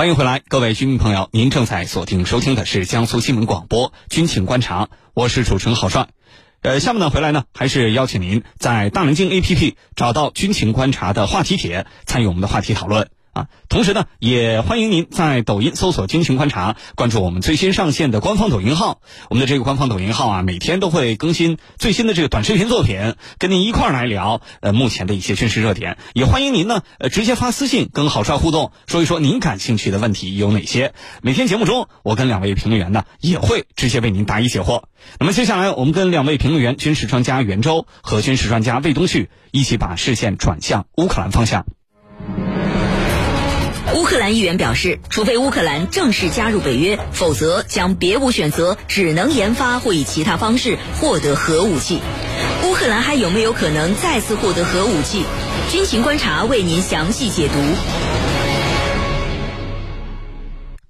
欢迎回来，各位军民朋友，您正在锁定收听的是江苏新闻广播《军情观察》，我是主持人郝帅。呃，下面呢回来呢，还是邀请您在大南京 APP 找到《军情观察》的话题帖，参与我们的话题讨论。啊，同时呢，也欢迎您在抖音搜索“军情观察”，关注我们最新上线的官方抖音号。我们的这个官方抖音号啊，每天都会更新最新的这个短视频作品，跟您一块儿来聊呃目前的一些军事热点。也欢迎您呢呃直接发私信跟郝帅互动，说一说您感兴趣的问题有哪些。每天节目中，我跟两位评论员呢也会直接为您答疑解惑。那么接下来，我们跟两位评论员，军事专家袁周和军事专家魏东旭一起把视线转向乌克兰方向。乌克兰议员表示，除非乌克兰正式加入北约，否则将别无选择，只能研发或以其他方式获得核武器。乌克兰还有没有可能再次获得核武器？军情观察为您详细解读。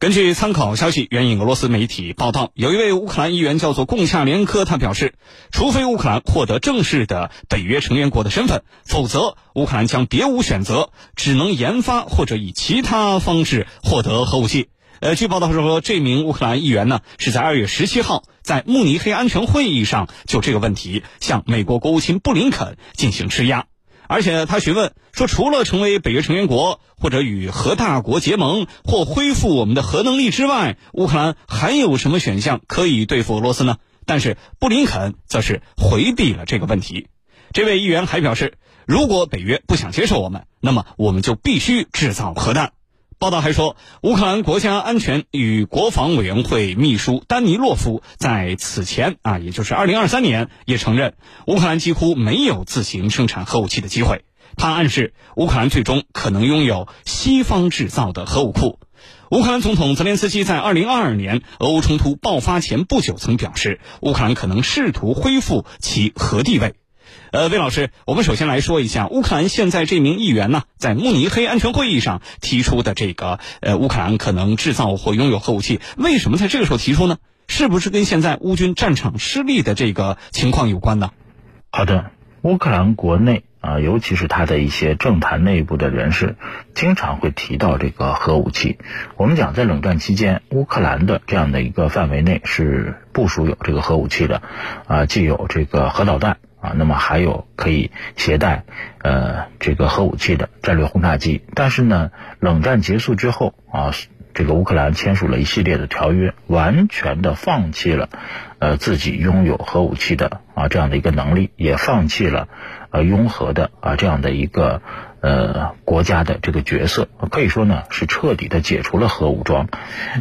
根据参考消息援引俄罗斯媒体报道，有一位乌克兰议员叫做贡恰连科，他表示，除非乌克兰获得正式的北约成员国的身份，否则乌克兰将别无选择，只能研发或者以其他方式获得核武器。呃，据报道说，这名乌克兰议员呢是在二月十七号在慕尼黑安全会议上就这个问题向美国国务卿布林肯进行施压。而且他询问说，除了成为北约成员国，或者与核大国结盟，或恢复我们的核能力之外，乌克兰还有什么选项可以对付俄罗斯呢？但是布林肯则是回避了这个问题。这位议员还表示，如果北约不想接受我们，那么我们就必须制造核弹。报道还说，乌克兰国家安全与国防委员会秘书丹尼洛夫在此前啊，也就是二零二三年，也承认乌克兰几乎没有自行生产核武器的机会。他暗示乌克兰最终可能拥有西方制造的核武库。乌克兰总统泽连斯基在二零二二年俄乌冲突爆发前不久曾表示，乌克兰可能试图恢复其核地位。呃，魏老师，我们首先来说一下乌克兰现在这名议员呢，在慕尼黑安全会议上提出的这个呃，乌克兰可能制造或拥有核武器，为什么在这个时候提出呢？是不是跟现在乌军战场失利的这个情况有关呢？好的，乌克兰国内啊，尤其是他的一些政坛内部的人士，经常会提到这个核武器。我们讲，在冷战期间，乌克兰的这样的一个范围内是部署有这个核武器的，啊，既有这个核导弹。啊，那么还有可以携带呃这个核武器的战略轰炸机，但是呢，冷战结束之后啊，这个乌克兰签署了一系列的条约，完全的放弃了呃自己拥有核武器的啊这样的一个能力，也放弃了呃拥核的啊这样的一个呃国家的这个角色，可以说呢是彻底的解除了核武装。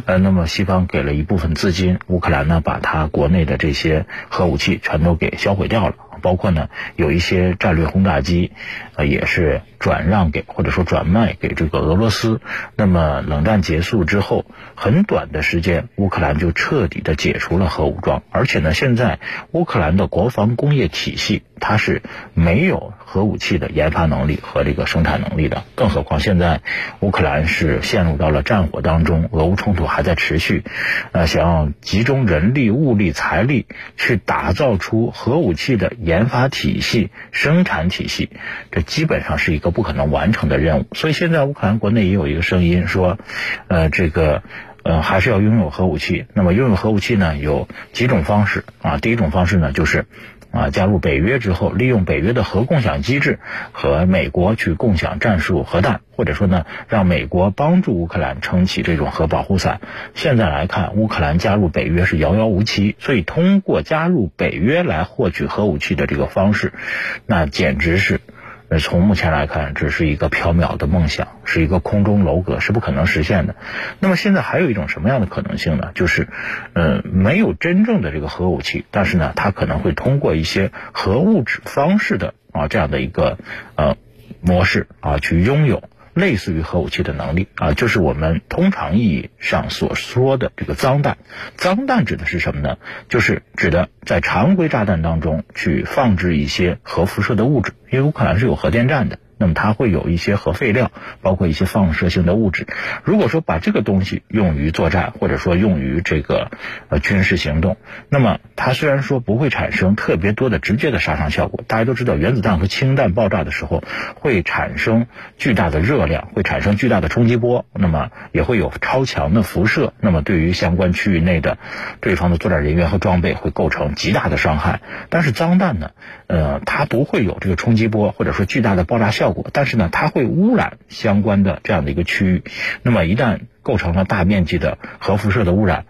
呃，那么西方给了一部分资金，乌克兰呢把它国内的这些核武器全都给销毁掉了。包括呢，有一些战略轰炸机，呃，也是转让给或者说转卖给这个俄罗斯。那么冷战结束之后，很短的时间，乌克兰就彻底的解除了核武装，而且呢，现在乌克兰的国防工业体系它是没有核武器的研发能力和这个生产能力的。更何况现在乌克兰是陷入到了战火当中，俄乌冲突还在持续，呃，想要集中人力、物力、财力去打造出核武器的。研发体系、生产体系，这基本上是一个不可能完成的任务。所以现在乌克兰国内也有一个声音说，呃，这个，呃，还是要拥有核武器。那么拥有核武器呢，有几种方式啊。第一种方式呢，就是。啊，加入北约之后，利用北约的核共享机制和美国去共享战术核弹，或者说呢，让美国帮助乌克兰撑起这种核保护伞。现在来看，乌克兰加入北约是遥遥无期，所以通过加入北约来获取核武器的这个方式，那简直是。呃，从目前来看，这是一个缥缈的梦想，是一个空中楼阁，是不可能实现的。那么现在还有一种什么样的可能性呢？就是，呃，没有真正的这个核武器，但是呢，它可能会通过一些核物质方式的啊这样的一个呃模式啊去拥有。类似于核武器的能力啊，就是我们通常意义上所说的这个脏弹。脏弹指的是什么呢？就是指的在常规炸弹当中去放置一些核辐射的物质。因为乌克兰是有核电站的，那么它会有一些核废料，包括一些放射性的物质。如果说把这个东西用于作战，或者说用于这个呃军事行动，那么它虽然说不会产生特别多的直接的杀伤效果，大家都知道原子弹和氢弹爆炸的时候会产生巨大的热量，会产生巨大的冲击波，那么也会有超强的辐射，那么对于相关区域内的对方的作战人员和装备会构成极大的伤害。但是脏弹呢，呃，它不会有这个冲击波或者说巨大的爆炸效但是呢，它会污染相关的这样的一个区域。那么一旦构成了大面积的核辐射的污染，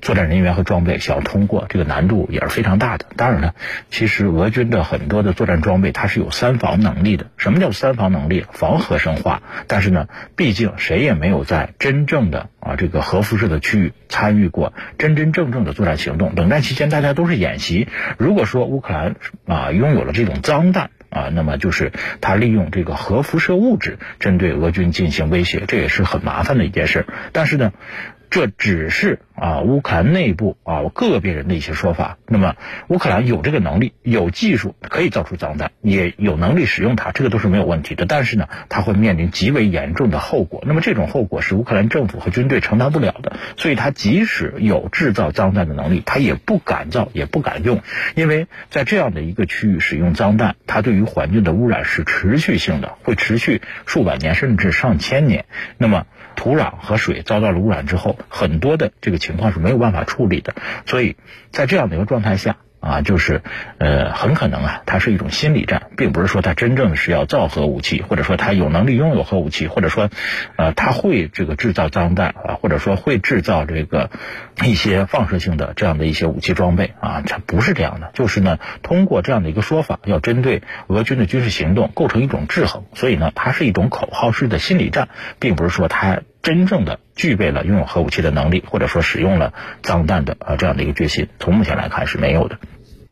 作战人员和装备想要通过，这个难度也是非常大的。当然了，其实俄军的很多的作战装备它是有三防能力的。什么叫三防能力？防核生化。但是呢，毕竟谁也没有在真正的啊这个核辐射的区域参与过真真正正的作战行动。冷战期间大家都是演习。如果说乌克兰啊拥有了这种脏弹啊，那么就是他利用这个核辐射物质针对俄军进行威胁，这也是很麻烦的一件事。但是呢。这只是啊乌克兰内部啊个别人的一些说法。那么乌克兰有这个能力、有技术可以造出脏弹，也有能力使用它，这个都是没有问题的。但是呢，它会面临极为严重的后果。那么这种后果是乌克兰政府和军队承担不了的。所以，它即使有制造脏弹的能力，它也不敢造，也不敢用，因为在这样的一个区域使用脏弹，它对于环境的污染是持续性的，会持续数百年甚至上千年。那么。土壤和水遭到了污染之后，很多的这个情况是没有办法处理的，所以在这样的一个状态下。啊，就是，呃，很可能啊，它是一种心理战，并不是说它真正是要造核武器，或者说它有能力拥有核武器，或者说，呃，它会这个制造脏弹啊，或者说会制造这个一些放射性的这样的一些武器装备啊，它不是这样的，就是呢，通过这样的一个说法，要针对俄军的军事行动构成一种制衡，所以呢，它是一种口号式的心理战，并不是说它。真正的具备了拥有核武器的能力，或者说使用了脏弹的啊这样的一个决心，从目前来看是没有的。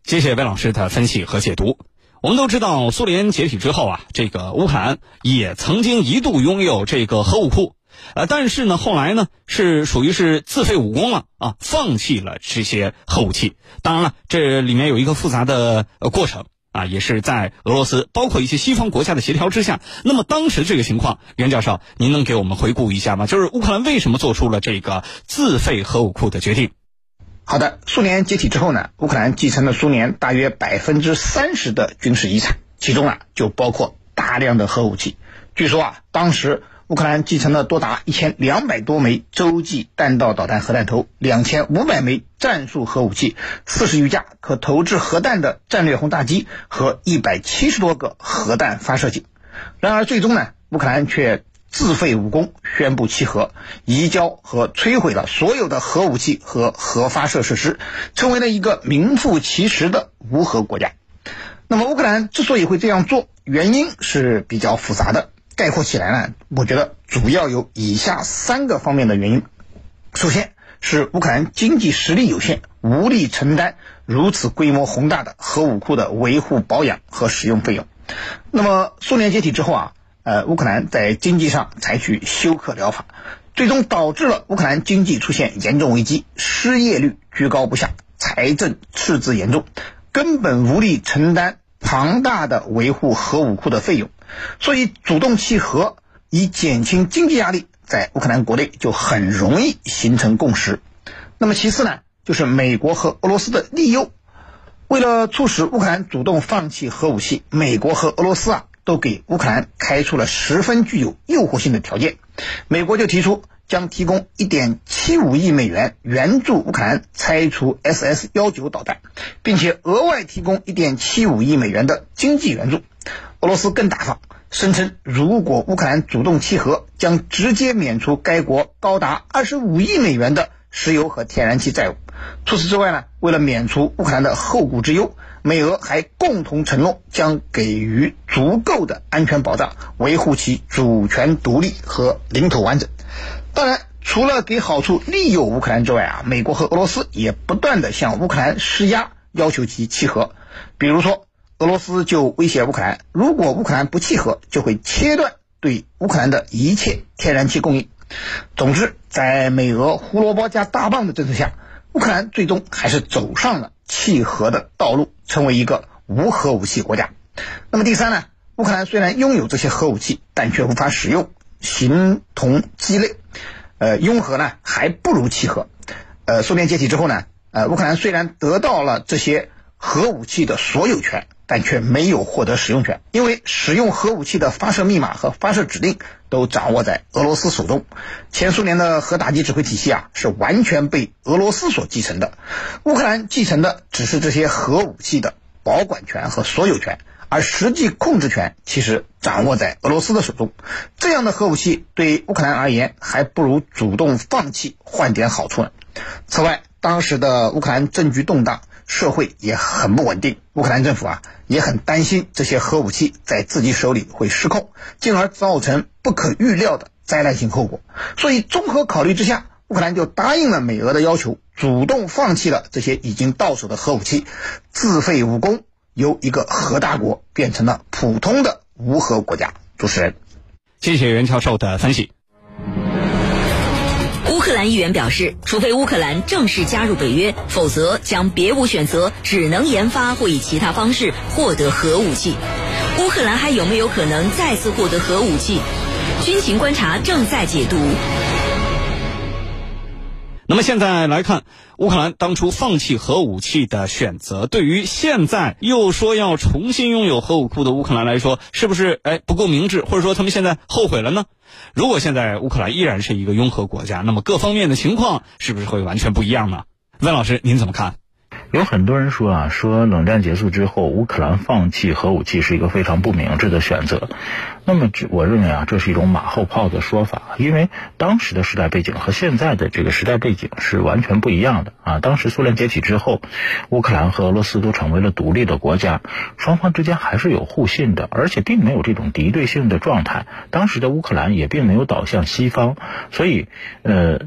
谢谢魏老师的分析和解读。我们都知道，苏联解体之后啊，这个乌克兰也曾经一度拥有这个核武库，呃，但是呢，后来呢是属于是自废武功了啊，放弃了这些核武器。当然了，这里面有一个复杂的呃过程。啊，也是在俄罗斯，包括一些西方国家的协调之下。那么当时这个情况，袁教授，您能给我们回顾一下吗？就是乌克兰为什么做出了这个自废核武库的决定？好的，苏联解体之后呢，乌克兰继承了苏联大约百分之三十的军事遗产，其中啊就包括大量的核武器。据说啊，当时。乌克兰继承了多达一千两百多枚洲际弹道导弹核弹头、两千五百枚战术核武器、四十余架可投掷核弹的战略轰炸机和一百七十多个核弹发射井。然而，最终呢，乌克兰却自废武功，宣布弃核，移交和摧毁了所有的核武器和核发射设施，成为了一个名副其实的无核国家。那么，乌克兰之所以会这样做，原因是比较复杂的。概括起来呢，我觉得主要有以下三个方面的原因。首先是乌克兰经济实力有限，无力承担如此规模宏大的核武库的维护、保养和使用费用。那么苏联解体之后啊，呃，乌克兰在经济上采取休克疗法，最终导致了乌克兰经济出现严重危机，失业率居高不下，财政赤字严重，根本无力承担庞大的维护核武库的费用。所以，主动弃核以减轻经济压力，在乌克兰国内就很容易形成共识。那么，其次呢，就是美国和俄罗斯的利诱。为了促使乌克兰主动放弃核武器，美国和俄罗斯啊，都给乌克兰开出了十分具有诱惑性的条件。美国就提出将提供1.75亿美元援助乌克兰拆除 SS-19 导弹，并且额外提供1.75亿美元的经济援助。俄罗斯更大方，声称如果乌克兰主动弃核，将直接免除该国高达二十五亿美元的石油和天然气债务。除此之外呢，为了免除乌克兰的后顾之忧，美俄还共同承诺将给予足够的安全保障，维护其主权独立和领土完整。当然，除了给好处利诱乌克兰之外啊，美国和俄罗斯也不断的向乌克兰施压，要求其弃核，比如说。俄罗斯就威胁乌克兰，如果乌克兰不弃核，就会切断对乌克兰的一切天然气供应。总之，在美俄胡萝卜加大棒的政策下，乌克兰最终还是走上了弃核的道路，成为一个无核武器国家。那么第三呢？乌克兰虽然拥有这些核武器，但却无法使用，形同鸡肋。呃，拥核呢还不如弃核。呃，苏联解体之后呢，呃，乌克兰虽然得到了这些核武器的所有权，但却没有获得使用权，因为使用核武器的发射密码和发射指令都掌握在俄罗斯手中。前苏联的核打击指挥体系啊，是完全被俄罗斯所继承的。乌克兰继承的只是这些核武器的保管权和所有权。而实际控制权其实掌握在俄罗斯的手中，这样的核武器对乌克兰而言，还不如主动放弃换点好处呢。此外，当时的乌克兰政局动荡，社会也很不稳定，乌克兰政府啊也很担心这些核武器在自己手里会失控，进而造成不可预料的灾难性后果。所以，综合考虑之下，乌克兰就答应了美俄的要求，主动放弃了这些已经到手的核武器，自废武功。由一个核大国变成了普通的无核国家。主持人，谢谢袁教授的分析。乌克兰议员表示，除非乌克兰正式加入北约，否则将别无选择，只能研发或以其他方式获得核武器。乌克兰还有没有可能再次获得核武器？军情观察正在解读。那么现在来看，乌克兰当初放弃核武器的选择，对于现在又说要重新拥有核武库的乌克兰来说，是不是哎不够明智，或者说他们现在后悔了呢？如果现在乌克兰依然是一个拥核国家，那么各方面的情况是不是会完全不一样呢？温老师，您怎么看？有很多人说啊，说冷战结束之后，乌克兰放弃核武器是一个非常不明智的选择。那么，我认为啊，这是一种马后炮的说法，因为当时的时代背景和现在的这个时代背景是完全不一样的啊。当时苏联解体之后，乌克兰和俄罗斯都成为了独立的国家，双方之间还是有互信的，而且并没有这种敌对性的状态。当时的乌克兰也并没有倒向西方，所以，呃，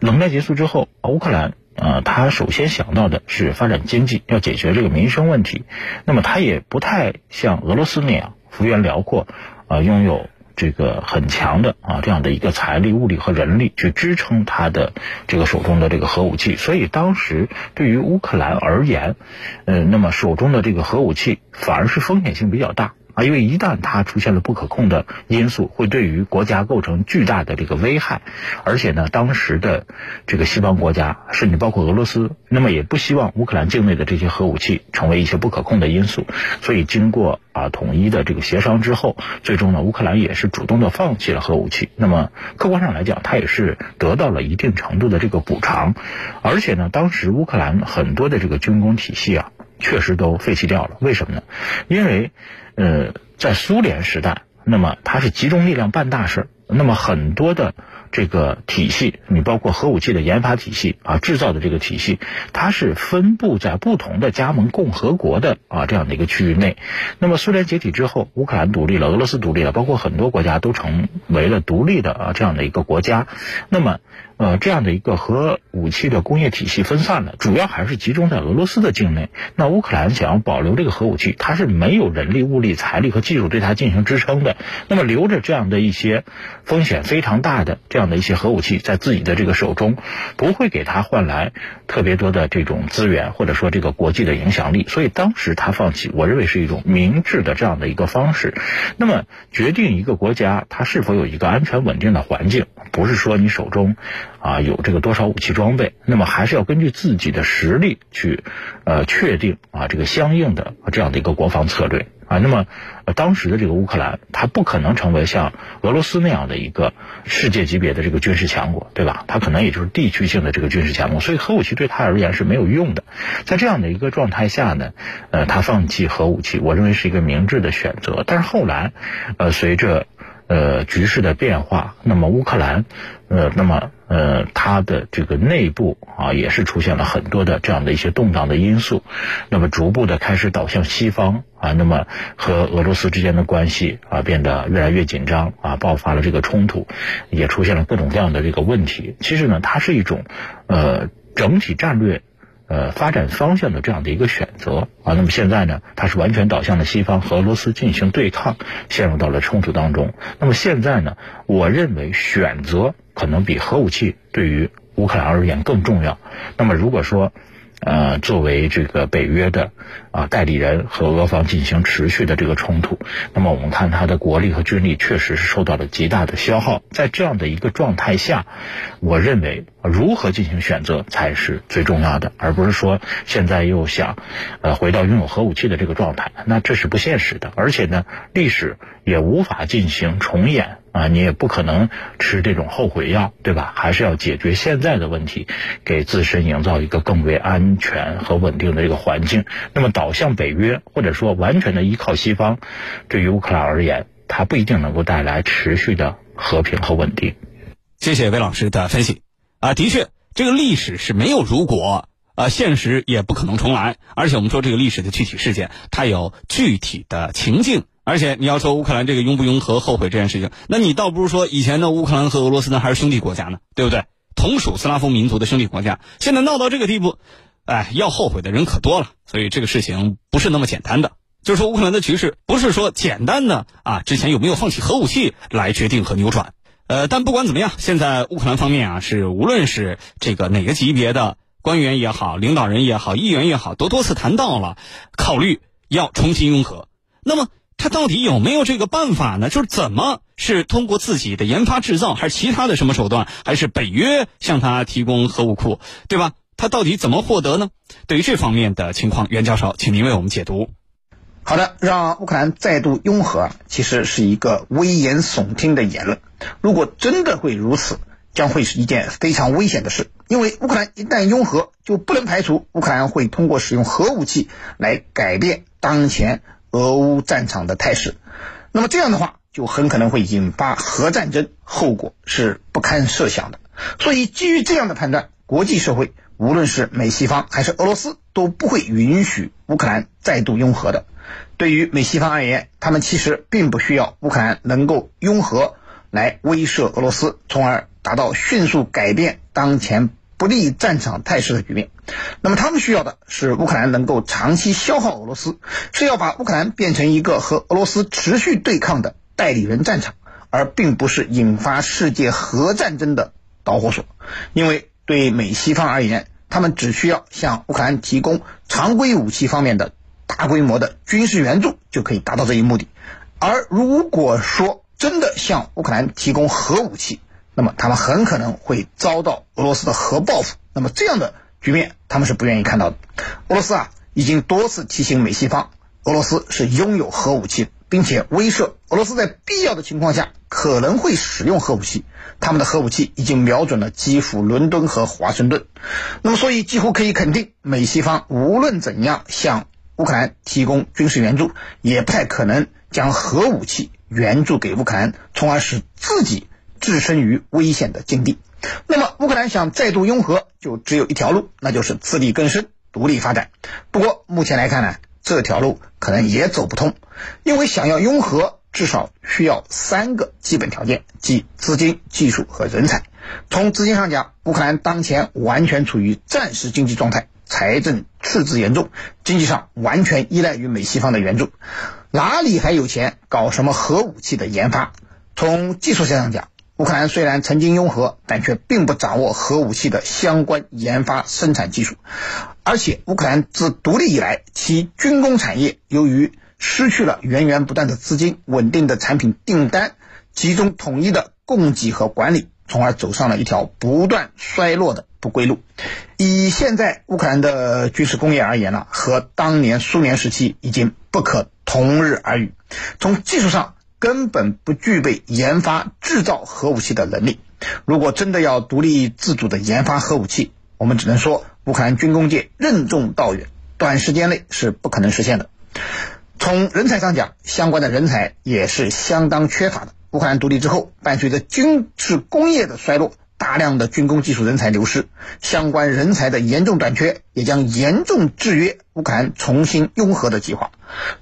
冷战结束之后，乌克兰。呃，他首先想到的是发展经济，要解决这个民生问题。那么他也不太像俄罗斯那样幅员辽阔，啊，拥有这个很强的啊这样的一个财力、物力和人力去支撑他的这个手中的这个核武器。所以当时对于乌克兰而言，呃，那么手中的这个核武器反而是风险性比较大。啊，因为一旦它出现了不可控的因素，会对于国家构成巨大的这个危害，而且呢，当时的这个西方国家，甚至包括俄罗斯，那么也不希望乌克兰境内的这些核武器成为一些不可控的因素，所以经过啊统一的这个协商之后，最终呢，乌克兰也是主动的放弃了核武器。那么客观上来讲，它也是得到了一定程度的这个补偿，而且呢，当时乌克兰很多的这个军工体系啊，确实都废弃掉了。为什么呢？因为呃，在苏联时代，那么它是集中力量办大事，那么很多的这个体系，你包括核武器的研发体系啊，制造的这个体系，它是分布在不同的加盟共和国的啊这样的一个区域内。那么苏联解体之后，乌克兰独立了，俄罗斯独立了，包括很多国家都成为了独立的啊这样的一个国家。那么。呃，这样的一个核武器的工业体系分散了，主要还是集中在俄罗斯的境内。那乌克兰想要保留这个核武器，它是没有人力、物力、财力和技术对它进行支撑的。那么留着这样的一些风险非常大的这样的一些核武器在自己的这个手中，不会给他换来特别多的这种资源，或者说这个国际的影响力。所以当时他放弃，我认为是一种明智的这样的一个方式。那么决定一个国家它是否有一个安全稳定的环境，不是说你手中。啊，有这个多少武器装备？那么还是要根据自己的实力去，呃，确定啊这个相应的这样的一个国防策略啊。那么，当时的这个乌克兰，它不可能成为像俄罗斯那样的一个世界级别的这个军事强国，对吧？它可能也就是地区性的这个军事强国，所以核武器对它而言是没有用的。在这样的一个状态下呢，呃，它放弃核武器，我认为是一个明智的选择。但是后来，呃，随着呃局势的变化，那么乌克兰，呃，那么。呃，它的这个内部啊，也是出现了很多的这样的一些动荡的因素，那么逐步的开始倒向西方啊，那么和俄罗斯之间的关系啊变得越来越紧张啊，爆发了这个冲突，也出现了各种各样的这个问题。其实呢，它是一种呃整体战略。呃，发展方向的这样的一个选择啊，那么现在呢，它是完全倒向了西方，和俄罗斯进行对抗，陷入到了冲突当中。那么现在呢，我认为选择可能比核武器对于乌克兰而言更重要。那么如果说，呃，作为这个北约的啊代理人和俄方进行持续的这个冲突，那么我们看他的国力和军力确实是受到了极大的消耗。在这样的一个状态下，我认为如何进行选择才是最重要的，而不是说现在又想呃回到拥有核武器的这个状态，那这是不现实的。而且呢，历史也无法进行重演。啊，你也不可能吃这种后悔药，对吧？还是要解决现在的问题，给自身营造一个更为安全和稳定的这个环境。那么，倒向北约或者说完全的依靠西方，对于乌克兰而言，它不一定能够带来持续的和平和稳定。谢谢魏老师的分析。啊，的确，这个历史是没有如果，呃，现实也不可能重来。而且，我们说这个历史的具体事件，它有具体的情境。而且你要说乌克兰这个拥不拥核后悔这件事情，那你倒不如说以前的乌克兰和俄罗斯呢还是兄弟国家呢，对不对？同属斯拉夫民族的兄弟国家，现在闹到这个地步，哎，要后悔的人可多了。所以这个事情不是那么简单的，就是说乌克兰的局势不是说简单的啊，之前有没有放弃核武器来决定和扭转。呃，但不管怎么样，现在乌克兰方面啊是无论是这个哪个级别的官员也好，领导人也好，议员也好，都多次谈到了考虑要重新拥核。那么。他到底有没有这个办法呢？就是怎么是通过自己的研发制造，还是其他的什么手段，还是北约向他提供核武库，对吧？他到底怎么获得呢？对于这方面的情况，袁教授，请您为我们解读。好的，让乌克兰再度拥核，其实是一个危言耸听的言论。如果真的会如此，将会是一件非常危险的事。因为乌克兰一旦拥核，就不能排除乌克兰会通过使用核武器来改变当前。俄乌战场的态势，那么这样的话就很可能会引发核战争，后果是不堪设想的。所以基于这样的判断，国际社会无论是美西方还是俄罗斯都不会允许乌克兰再度拥核的。对于美西方而言，他们其实并不需要乌克兰能够拥核来威慑俄罗斯，从而达到迅速改变当前。不利战场态势的局面，那么他们需要的是乌克兰能够长期消耗俄罗斯，是要把乌克兰变成一个和俄罗斯持续对抗的代理人战场，而并不是引发世界核战争的导火索。因为对美西方而言，他们只需要向乌克兰提供常规武器方面的大规模的军事援助，就可以达到这一目的。而如果说真的向乌克兰提供核武器，那么他们很可能会遭到俄罗斯的核报复，那么这样的局面他们是不愿意看到的。俄罗斯啊已经多次提醒美西方，俄罗斯是拥有核武器，并且威慑俄罗斯在必要的情况下可能会使用核武器。他们的核武器已经瞄准了基辅、伦敦和华盛顿。那么所以几乎可以肯定，美西方无论怎样向乌克兰提供军事援助，也不太可能将核武器援助给乌克兰，从而使自己。置身于危险的境地，那么乌克兰想再度拥核，就只有一条路，那就是自力更生、独立发展。不过目前来看呢，这条路可能也走不通，因为想要拥核，至少需要三个基本条件，即资金、技术和人才。从资金上讲，乌克兰当前完全处于战时经济状态，财政赤字严重，经济上完全依赖于美西方的援助，哪里还有钱搞什么核武器的研发？从技术上讲，乌克兰虽然曾经拥核，但却并不掌握核武器的相关研发生产技术，而且乌克兰自独立以来，其军工产业由于失去了源源不断的资金、稳定的产品订单、集中统一的供给和管理，从而走上了一条不断衰落的不归路。以现在乌克兰的军事工业而言呢，和当年苏联时期已经不可同日而语。从技术上，根本不具备研发制造核武器的能力。如果真的要独立自主的研发核武器，我们只能说乌克兰军工界任重道远，短时间内是不可能实现的。从人才上讲，相关的人才也是相当缺乏的。乌克兰独立之后，伴随着军事工业的衰落，大量的军工技术人才流失，相关人才的严重短缺，也将严重制约乌克兰重新拥核的计划。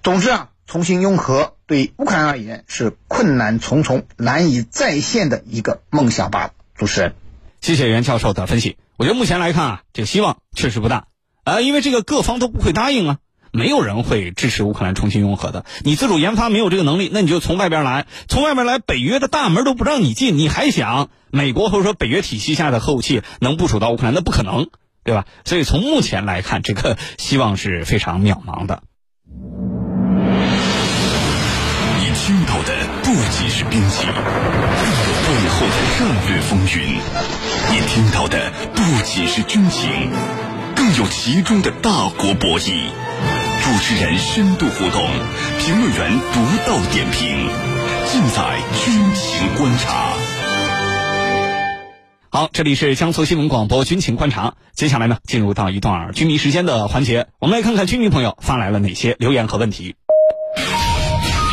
总之啊。重新拥核对乌克兰而言是困难重重、难以再现的一个梦想罢了。主持人，谢谢袁教授的分析。我觉得目前来看啊，这个希望确实不大啊，因为这个各方都不会答应啊，没有人会支持乌克兰重新拥核的。你自主研发没有这个能力，那你就从外边来，从外边来，北约的大门都不让你进，你还想美国或者说北约体系下的核武器能部署到乌克兰？那不可能。对吧？所以从目前来看，这个希望是非常渺茫的。不仅是兵器，更有背后的战略风云；你听到的不仅是军情，更有其中的大国博弈。主持人深度互动，评论员独到点评，尽在军情观察。好，这里是江苏新闻广播军情观察。接下来呢，进入到一段军迷时间的环节，我们来看看军迷朋友发来了哪些留言和问题。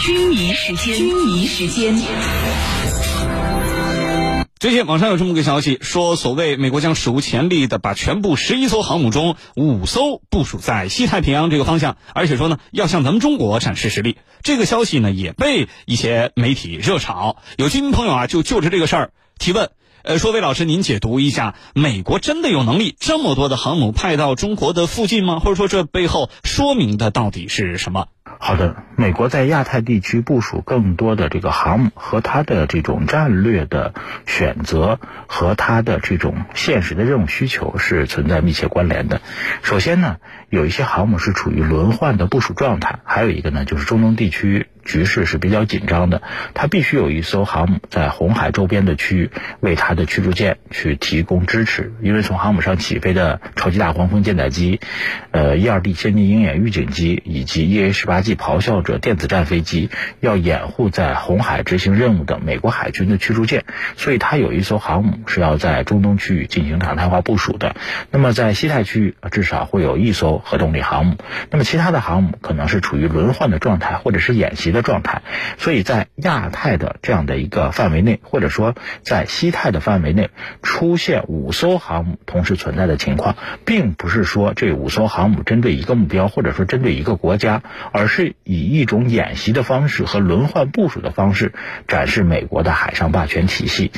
军迷时间，军迷时间。最近网上有这么个消息，说所谓美国将史无前例的把全部十一艘航母中五艘部署在西太平洋这个方向，而且说呢要向咱们中国展示实力。这个消息呢也被一些媒体热炒，有军迷朋友啊就就着这个事儿提问，呃，说魏老师您解读一下，美国真的有能力这么多的航母派到中国的附近吗？或者说这背后说明的到底是什么？好的，美国在亚太地区部署更多的这个航母，和它的这种战略的选择和它的这种现实的任务需求是存在密切关联的。首先呢，有一些航母是处于轮换的部署状态，还有一个呢，就是中东地区局势是比较紧张的，它必须有一艘航母在红海周边的区域为它的驱逐舰去提供支持，因为从航母上起飞的超级大黄蜂舰载机、呃 E 二 D 先进鹰眼预警机以及 EA 十八即咆哮者电子战飞机要掩护在红海执行任务的美国海军的驱逐舰，所以它有一艘航母是要在中东区域进行常态化部署的。那么在西太区域，至少会有一艘核动力航母。那么其他的航母可能是处于轮换的状态，或者是演习的状态。所以在亚太的这样的一个范围内，或者说在西太的范围内，出现五艘航母同时存在的情况，并不是说这五艘航母针对一个目标，或者说针对一个国家，而是以一种演习的方式和轮换部署的方式展示美国的海上霸权体系。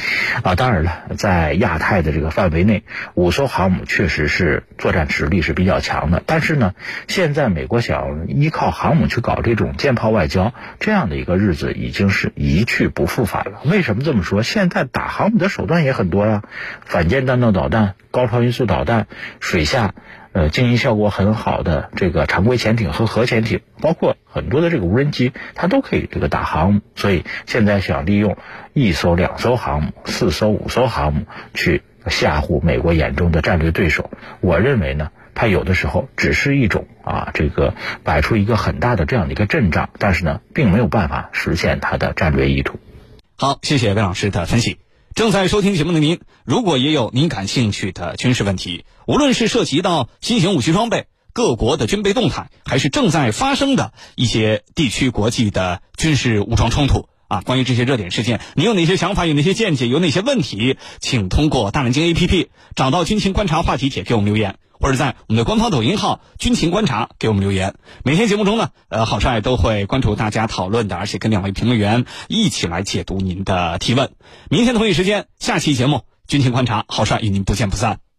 啊，当然了，在亚太的这个范围内，五艘航母确实是作战实力是比较强的。但是呢，现在美国想依靠航母去搞这种舰炮外交，这样的一个日子已经是一去不复返了。为什么这么说？现在打航母的手段也很多呀，反舰弹道导弹、高超音速导弹、水下。呃，经营效果很好的这个常规潜艇和核潜艇，包括很多的这个无人机，它都可以这个打航母。所以现在想利用一艘、两艘航母、四艘、五艘航母去吓唬美国眼中的战略对手，我认为呢，它有的时候只是一种啊，这个摆出一个很大的这样的一个阵仗，但是呢，并没有办法实现它的战略意图。好，谢谢魏老师的分析。正在收听节目的您，如果也有您感兴趣的军事问题，无论是涉及到新型武器装备、各国的军备动态，还是正在发生的一些地区国际的军事武装冲突啊，关于这些热点事件，您有哪些想法？有哪些见解？有哪些问题？请通过大南京 APP 找到军情观察话题帖给我们留言。或者在我们的官方抖音号“军情观察”给我们留言。每天节目中呢，呃，好帅都会关注大家讨论的，而且跟两位评论员一起来解读您的提问。明天同一时间，下期节目“军情观察”，好帅与您不见不散。